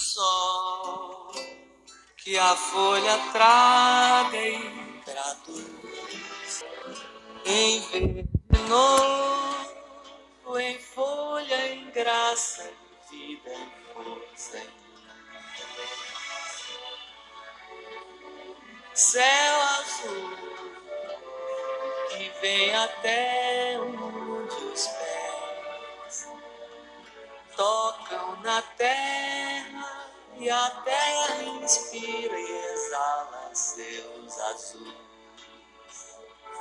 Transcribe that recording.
sol que a folha traga e traduz em verde novo, em folha, em graça, em vida, em força, em céu azul que vem até onde os pés tocam na terra e a terra inspira e exala seus azuis.